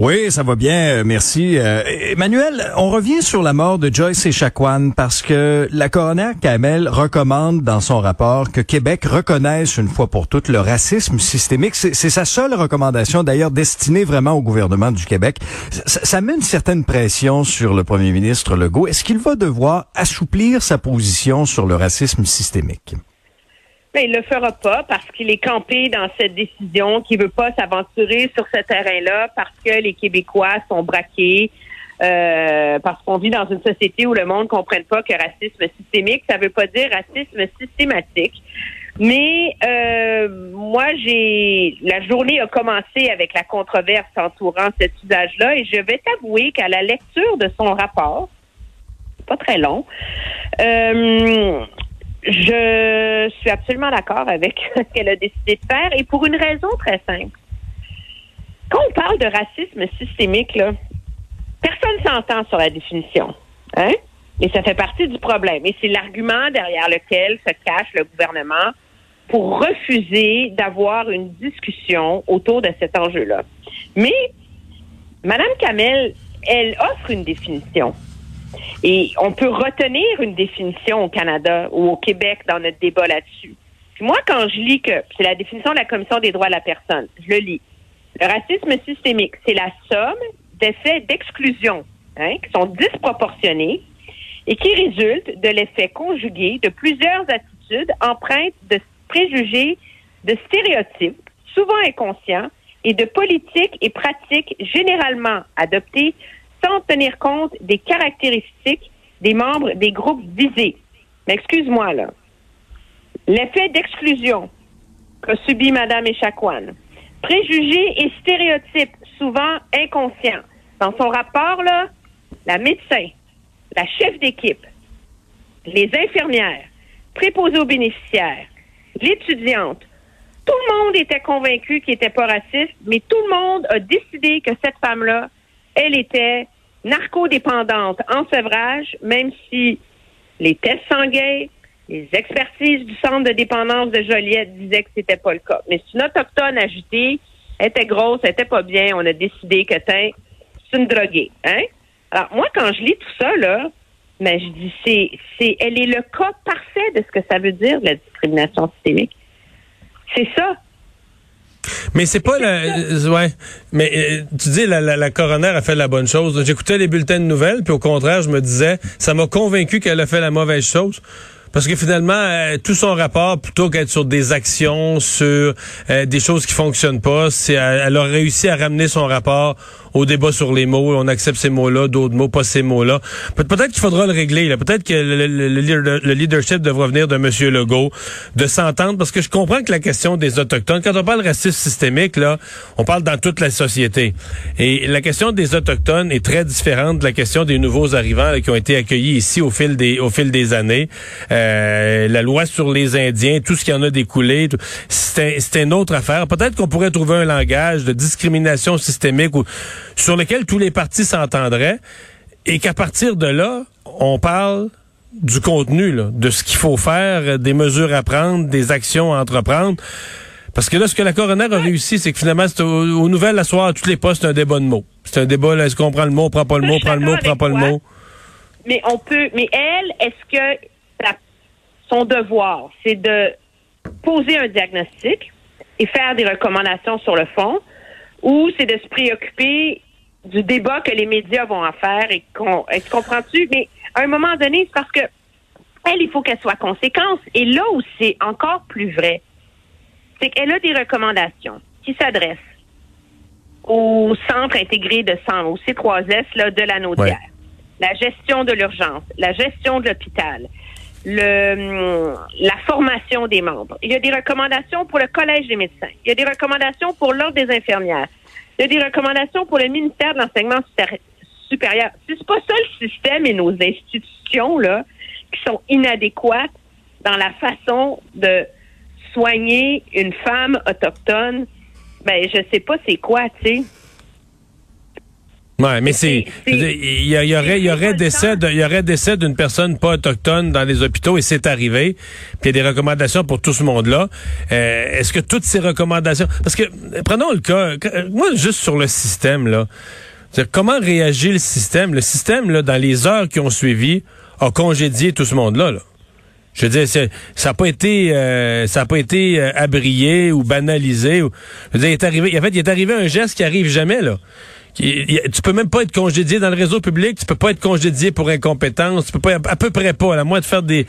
Oui, ça va bien, euh, merci. Euh, Emmanuel, on revient sur la mort de Joyce Echaquan parce que la coroner Kamel recommande dans son rapport que Québec reconnaisse une fois pour toutes le racisme systémique. C'est sa seule recommandation, d'ailleurs destinée vraiment au gouvernement du Québec. Ça met une certaine pression sur le premier ministre Legault. Est-ce qu'il va devoir assouplir sa position sur le racisme systémique? Mais il le fera pas parce qu'il est campé dans cette décision, qu'il veut pas s'aventurer sur ce terrain-là parce que les Québécois sont braqués, euh, parce qu'on vit dans une société où le monde ne comprenne pas que racisme systémique, ça veut pas dire racisme systématique. Mais euh, moi, j'ai la journée a commencé avec la controverse entourant cet usage-là, et je vais t'avouer qu'à la lecture de son rapport, pas très long, euh, je suis absolument d'accord avec ce qu'elle a décidé de faire et pour une raison très simple. Quand on parle de racisme systémique, là, personne s'entend sur la définition. Hein? Et ça fait partie du problème. Et c'est l'argument derrière lequel se cache le gouvernement pour refuser d'avoir une discussion autour de cet enjeu-là. Mais Madame Kamel, elle offre une définition. Et on peut retenir une définition au Canada ou au Québec dans notre débat là-dessus. moi, quand je lis que c'est la définition de la Commission des droits de la personne, je le lis. Le racisme systémique, c'est la somme d'effets d'exclusion hein, qui sont disproportionnés et qui résultent de l'effet conjugué de plusieurs attitudes empreintes de préjugés, de stéréotypes, souvent inconscients, et de politiques et pratiques généralement adoptées sans tenir compte des caractéristiques des membres des groupes visés. Mais excuse-moi, là. L'effet d'exclusion qu'a subi Mme Echaquan, préjugés et stéréotypes souvent inconscients. Dans son rapport, là, la médecin, la chef d'équipe, les infirmières, préposées aux bénéficiaires, l'étudiante, tout le monde était convaincu qu'il n'était pas raciste, mais tout le monde a décidé que cette femme-là elle était narcodépendante en sevrage, même si les tests sanguins, les expertises du centre de dépendance de Joliette disaient que c'était pas le cas. Mais c'est une autochtone agitée, elle était grosse, elle était pas bien, on a décidé que c'est une droguée, hein? Alors moi quand je lis tout ça là, ben, je dis c'est c'est elle est le cas parfait de ce que ça veut dire la discrimination systémique. C'est ça. Mais c'est pas la, euh, ouais. Mais euh, tu dis la, la, la, coroner a fait la bonne chose. J'écoutais les bulletins de nouvelles, puis au contraire, je me disais, ça m'a convaincu qu'elle a fait la mauvaise chose. Parce que finalement, euh, tout son rapport, plutôt qu'être sur des actions, sur des choses qui fonctionnent pas, c'est elle a réussi à ramener son rapport au débat sur les mots. On accepte ces mots-là, d'autres mots, pas ces mots-là. peut-être qu'il faudra le régler. Peut-être que le, leadership devra venir de M. Legault, de s'entendre, parce que je comprends que la question des Autochtones, quand on parle racisme systémique, là, on parle dans toute la société. Et la question des Autochtones est très différente de la question des nouveaux arrivants qui ont été accueillis ici au fil des, au fil des années. Euh, la loi sur les Indiens, tout ce qui en a découlé, c'est une autre affaire. Peut-être qu'on pourrait trouver un langage de discrimination systémique ou sur lequel tous les partis s'entendraient et qu'à partir de là, on parle du contenu, de ce qu'il faut faire, des mesures à prendre, des actions à entreprendre. Parce que là, ce que la coroner a réussi, c'est que finalement, c'est aux, nouvelles, la soirée, à tous les postes, c'est un débat de mots. C'est un débat, est-ce qu'on prend le mot, on prend pas le mot, prend le mot, prend pas le mot. Mais on peut, mais elle, est-ce que son devoir, c'est de poser un diagnostic et faire des recommandations sur le fond, ou c'est de se préoccuper du débat que les médias vont en faire et qu'on comprends-tu? Mais à un moment donné, c'est parce que elle, il faut qu'elle soit conséquence. Et là où c'est encore plus vrai, c'est qu'elle a des recommandations qui s'adressent au centre intégré de sang, au C3S là, de la Naudière. La gestion de l'urgence, la gestion de l'hôpital, le, la formation des membres. Il y a des recommandations pour le Collège des médecins. Il y a des recommandations pour l'Ordre des infirmières. Il y a des recommandations pour le ministère de l'Enseignement supérieur. C'est pas ça le système et nos institutions là qui sont inadéquates dans la façon de soigner une femme autochtone Ben, je sais pas c'est quoi, tu sais. Ouais, mais c'est, il y, aurait, il y aurait décès, il y aurait décès d'une personne pas autochtone dans les hôpitaux et c'est arrivé. Puis il y a des recommandations pour tout ce monde-là. Euh, Est-ce que toutes ces recommandations, parce que prenons le cas, euh, moi juste sur le système là, comment réagit le système? Le système là, dans les heures qui ont suivi, a congédié tout ce monde-là. Là. Je veux dire, ça n'a pas été, euh, ça a pas été euh, abrié ou banalisé. Ou, je veux dire, il est arrivé, en fait, il est arrivé un geste qui arrive jamais là. Tu peux même pas être congédié dans le réseau public, tu peux pas être congédié pour incompétence, tu peux pas, à peu près pas, à moins de faire des,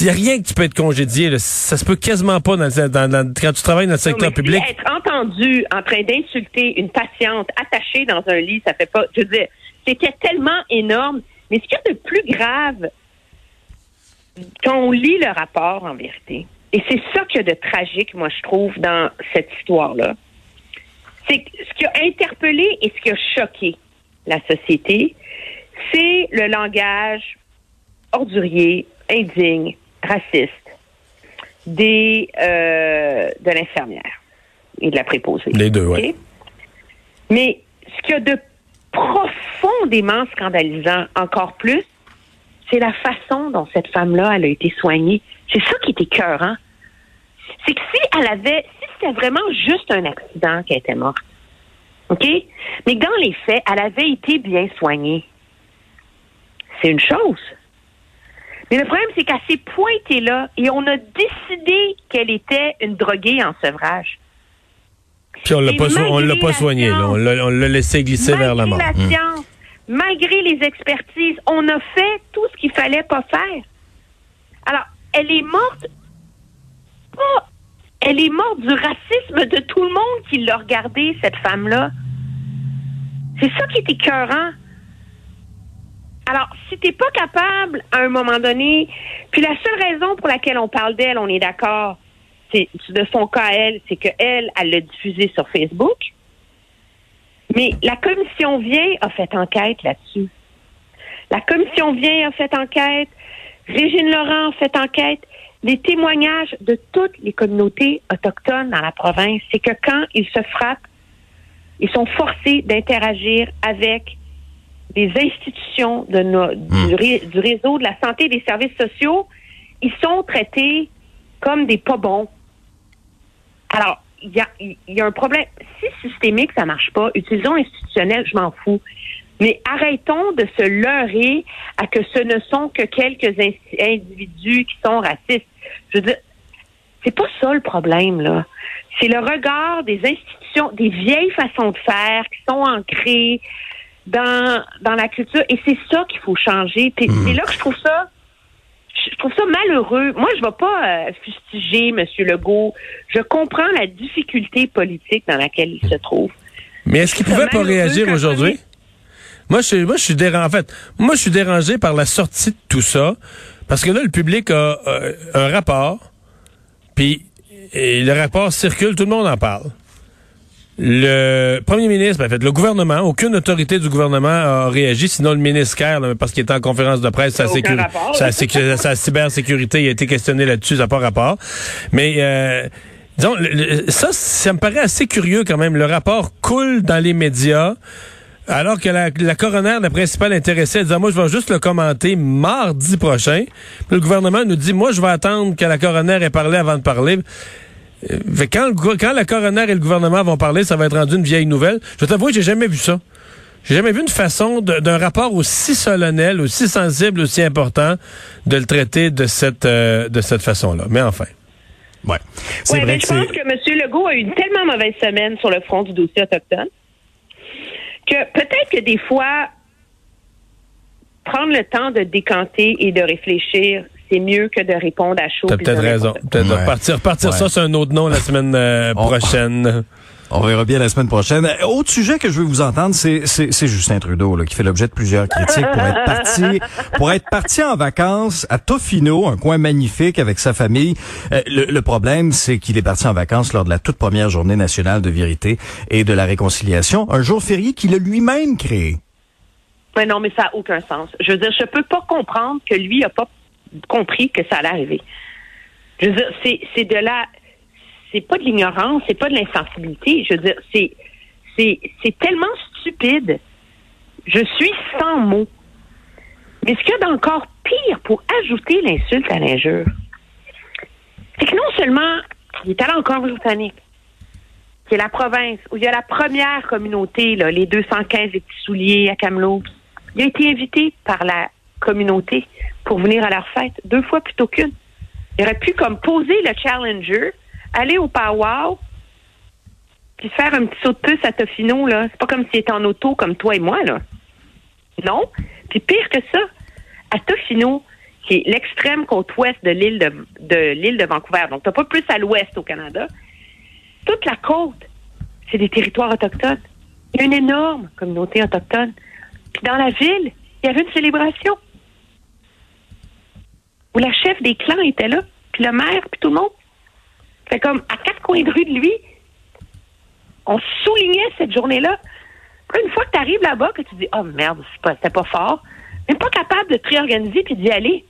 il y a rien que tu peux être congédié. Là. Ça se peut quasiment pas dans, le- dans- dans- quand tu travailles dans le secteur public. être entendu en train d'insulter une patiente attachée dans un lit, ça fait pas. Je veux dire, c'était tellement énorme. Mais ce qu'il y a de plus grave, quand on lit le rapport, en vérité, et c'est ça qu'il y a de tragique, moi, je trouve, dans cette histoire-là, c'est que ce qui a interpellé et ce qui a choqué la société, c'est le langage ordurier, indigne, raciste des euh, de l'infirmière et de la préposée. Les deux. OK? Mais ce qu'il y a de profondément scandalisant encore plus, c'est la façon dont cette femme-là elle a été soignée. C'est ça qui est écœurant. C'est que si elle avait, si c'était vraiment juste un accident qu'elle était morte, OK? Mais dans les faits, elle avait été bien soignée. C'est une chose. Mais le problème, c'est qu'elle s'est pointée là et on a décidé qu'elle était une droguée en sevrage. Puis on l'a pas, so- on l'a pas la soigné. là. On l'a laissé glisser vers la mort. Malgré la Hum. science, malgré les expertises, on a fait tout ce qu'il fallait pas faire. Alors, elle est morte pas. Elle est morte du racisme de tout le monde qui l'a regardée, cette femme-là. C'est ça qui est écœurant. Alors, si t'es pas capable à un moment donné, puis la seule raison pour laquelle on parle d'elle, on est d'accord, c'est de son cas à elle, c'est qu'elle, elle l'a diffusé sur Facebook. Mais la commission vient a fait enquête là-dessus. La commission vient a fait enquête. Régine Laurent a fait enquête. Les témoignages de toutes les communautés autochtones dans la province, c'est que quand ils se frappent, ils sont forcés d'interagir avec des institutions de nos- du, ré- du réseau de la santé et des services sociaux. Ils sont traités comme des pas bons. Alors, il y a, y a un problème. Si systémique, ça marche pas, utilisons institutionnel, je m'en fous. Mais arrêtons de se leurrer à que ce ne sont que quelques individus qui sont racistes. Je veux dire, c'est pas ça le problème, là. C'est le regard des institutions, des vieilles façons de faire qui sont ancrées dans, dans la culture. Et c'est ça qu'il faut changer. Puis c'est là que je trouve ça je trouve ça malheureux. Moi, je ne vais pas euh, fustiger M. Legault. Je comprends la difficulté politique dans laquelle il se trouve. Mais est-ce qu'il pouvait pas réagir aujourd'hui? Moi, je, suis- moi, je suis dérangé. En fait, moi, je suis dérangé par la sortie de tout ça. Parce que là, le public a euh, un rapport. Puis, et le rapport circule, tout le monde en parle. Le premier ministre, en fait, le gouvernement, aucune autorité du gouvernement a réagi, sinon le ministre Kerr, là, parce qu'il était en conférence de presse, sa, sécu- sa, sécu- sa cybersécurité il a été questionné là-dessus, ça n'a pas rapport. Mais euh, disons, le- le- ça, ça me paraît assez curieux quand même. Le rapport coule dans les médias. Alors que la, la coroner, la principale intéressée, elle disait, moi, je vais juste le commenter mardi prochain. Puis le gouvernement nous dit, moi, je vais attendre que la coroner ait parlé avant de parler. Euh, fait que quand, le quand la coroner et le gouvernement vont parler, ça va être rendu une vieille nouvelle. Je t'avoue, j'ai jamais vu ça. J'ai jamais vu une façon d'un rapport aussi solennel, aussi sensible, aussi important de le traiter de cette euh, de cette façon-là. Mais enfin. Ouais. C'est Oui, vrai mais que je pense que M. Legault a eu une tellement mauvaise semaine sur le front du dossier autochtone que peut-être que des fois, prendre le temps de décanter et de réfléchir, c'est mieux que de répondre à chaud. T'as peut-être raison. Peut-être Ouais. repartir, repartir Ouais. ça, c'est un autre nom la semaine euh, On- prochaine. On verra bien la semaine prochaine. Euh, Autre sujet que je veux vous entendre, c'est, Justin Trudeau là, qui fait l'objet de plusieurs critiques pour être parti pour être parti en vacances à Tofino, un coin magnifique avec sa famille. Euh, le, le problème, c'est qu'il est parti en vacances lors de la toute première journée nationale de vérité et de la réconciliation, un jour férié qu'il a lui-même créé. Ouais, non, mais ça n'a aucun sens. Je veux dire, je peux pas comprendre que lui a pas compris que ça allait arriver. Je veux dire, c'est, de la, c'est pas de l'ignorance, c'est pas de l'insensibilité. Je veux dire, c'est, c'est, tellement stupide. Je suis sans mots. Mais ce qu'il y a d'encore pire pour ajouter l'insulte à l'injure, c'est que non seulement il est allé en Colombie-Britannique, qui est la province où il y a la première communauté, là, les 215 les petits souliers à Kamloops, il a été invité par la communauté pour venir à leur fête, deux fois plutôt qu'une. Il aurait pu comme poser le challenger, aller au powwow, puis faire un petit saut de puce à Tofino, là. C'est pas comme s'il était en auto comme toi et moi, là. Non. Puis pire que ça, à Tofino, qui est l'extrême côte ouest de l'île de, de l'île de Vancouver, donc t'as pas plus à l'ouest au Canada, toute la côte, c'est des territoires autochtones. Il y a une énorme communauté autochtone. Puis dans la ville, il y avait une célébration où la chef des clans était là, puis le maire, puis tout le monde. Fait comme à quatre coins de rue de lui, on soulignait cette journée-là. Une fois que tu arrives là-bas, que tu dis Oh merde, c'est pas, c'était pas fort, même pas capable de te réorganiser puis d'y aller,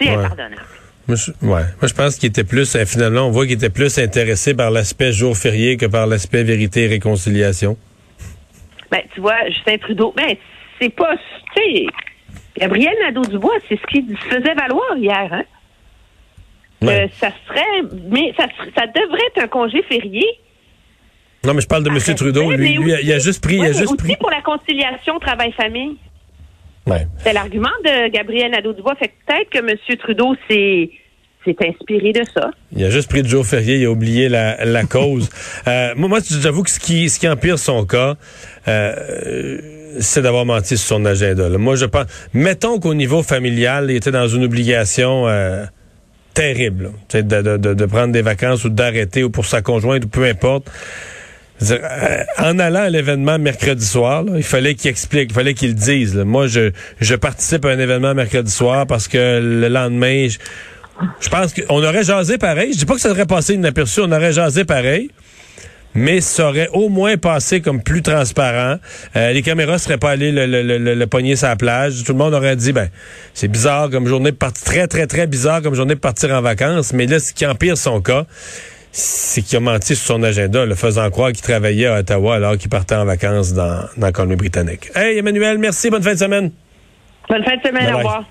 c'est Ouais. impardonnable. Moi, je, ouais. Moi, je pense qu'il était plus, euh, finalement, on voit qu'il était plus intéressé par l'aspect jour férié que par l'aspect vérité et réconciliation. Ben, tu vois, Justin Trudeau, ben, c'est pas, tu sais, Gabriel Nadeau-Dubois, c'est ce qu'il faisait valoir hier, hein? Ouais. Euh, ça serait, mais ça, devrait être un congé férié. Non, mais je parle de M. Trudeau. Lui, mais lui, aussi- il a juste pris, Ouais, il a juste aussi pris. pour la conciliation travail-famille. Ouais. C'est l'argument de Gabriel Nadeau-Dubois. Fait que peut-être que M. Trudeau s'est inspiré de ça. Il a juste pris de jour férié, il a oublié la, la cause. Euh, moi, moi, j'avoue que ce qui, ce qui empire son cas, euh, c'est d'avoir menti sur son agenda. Moi, je pense, mettons qu'au niveau familial, il était dans une obligation euh, terrible, de, de, de, prendre des vacances ou d'arrêter ou pour sa conjointe ou peu importe. Euh, en allant à l'événement mercredi soir, il fallait qu'il explique, il fallait qu'il dise. Moi, je, je participe à un événement mercredi soir parce que le lendemain, je, je pense qu'on aurait jasé pareil. Je dis pas que ça aurait passé inaperçu, on aurait jasé pareil. Mais ça aurait au moins passé comme plus transparent. Euh, les caméras seraient pas allées le, le, le, le- pogner sur la plage. Tout le monde aurait dit, ben, c'est bizarre comme journée de partir, très, très, très bizarre comme journée de partir en vacances. Mais là, ce qui empire son cas, c'est qu'il a menti sur son agenda, le faisant croire qu'il travaillait à Ottawa alors qu'il partait en vacances dans, dans la Colombie-Britannique. Hey, Emmanuel, merci, bonne fin de semaine. Bonne fin de semaine, Bye au revoir.